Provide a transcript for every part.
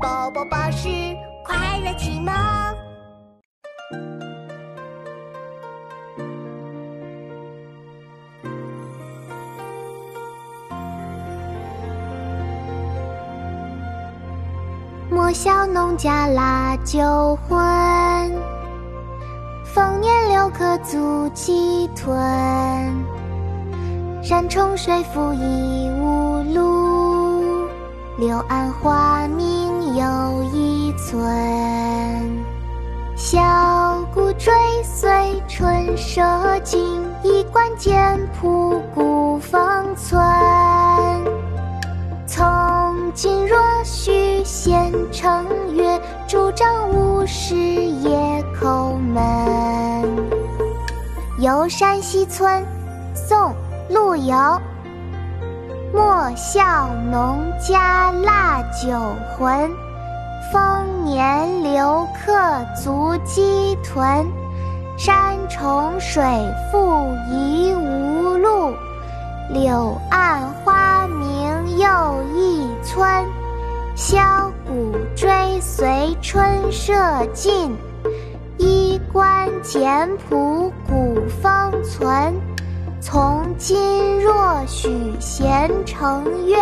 宝宝巴士快乐启蒙。莫笑农家腊酒浑，丰年留客足鸡豚。山重水复疑无路，柳暗花明又一村。箫鼓追随春社近，衣冠简朴古风存。从今若许闲乘月，拄杖无时夜叩门。游山西村，宋·陆游。莫笑农家腊酒浑，丰年留客足鸡豚。山重水复疑无路，柳暗花明又一村。箫鼓追随春社近，衣冠简朴古风存。从今若许闲乘月，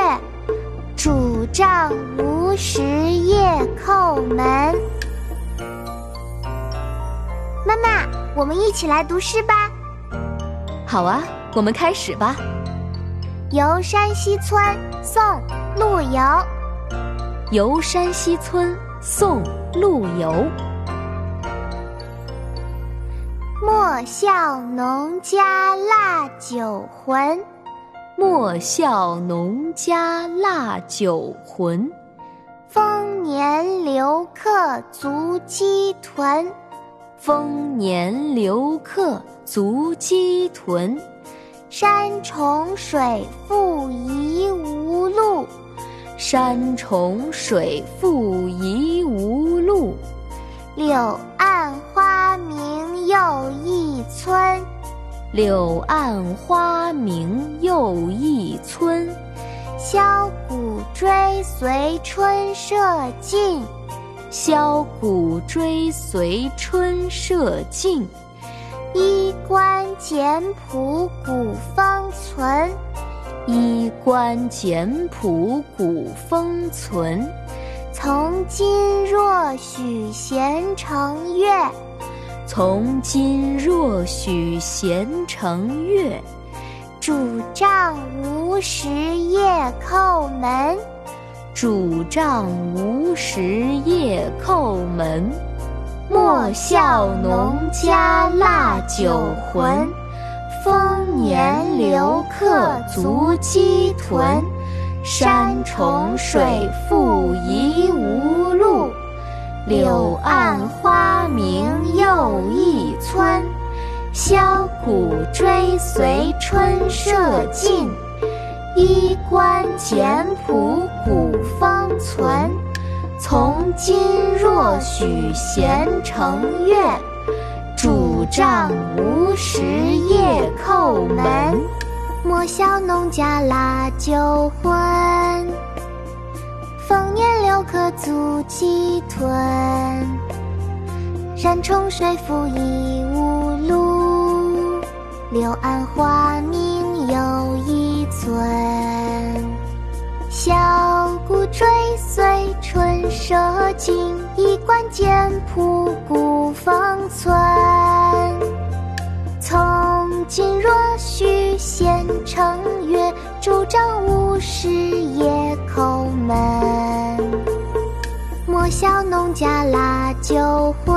拄杖无时夜叩门。妈妈，我们一起来读诗吧。好啊，我们开始吧。游山西村，宋·陆游。游山西村，宋·陆游。莫笑农家腊酒浑，莫笑农家腊酒浑。丰年留客足鸡豚，丰年留客足鸡豚。山重水复疑无路，山重水复疑无路。柳暗花明又一村，柳暗花明又一村。箫鼓追随春社近，箫鼓追随春社近。衣冠简朴古风存，衣冠简朴古风存。从今若许闲乘月，从今若许闲乘月。拄杖无时夜叩门，拄杖无时夜叩门。莫笑农家腊酒浑，丰年留客足鸡豚。山重水复疑无路，柳暗花明。箫鼓追随春社近，衣冠简朴古风存。从今若许闲乘月，拄杖无时夜叩门。莫笑农家腊酒浑，丰年留客足鸡豚。山重水复疑无，柳暗花明又一村。箫鼓追随春社近，衣冠简朴古风存。从今若许闲乘月，拄杖无时夜叩门。莫笑农家腊酒浑，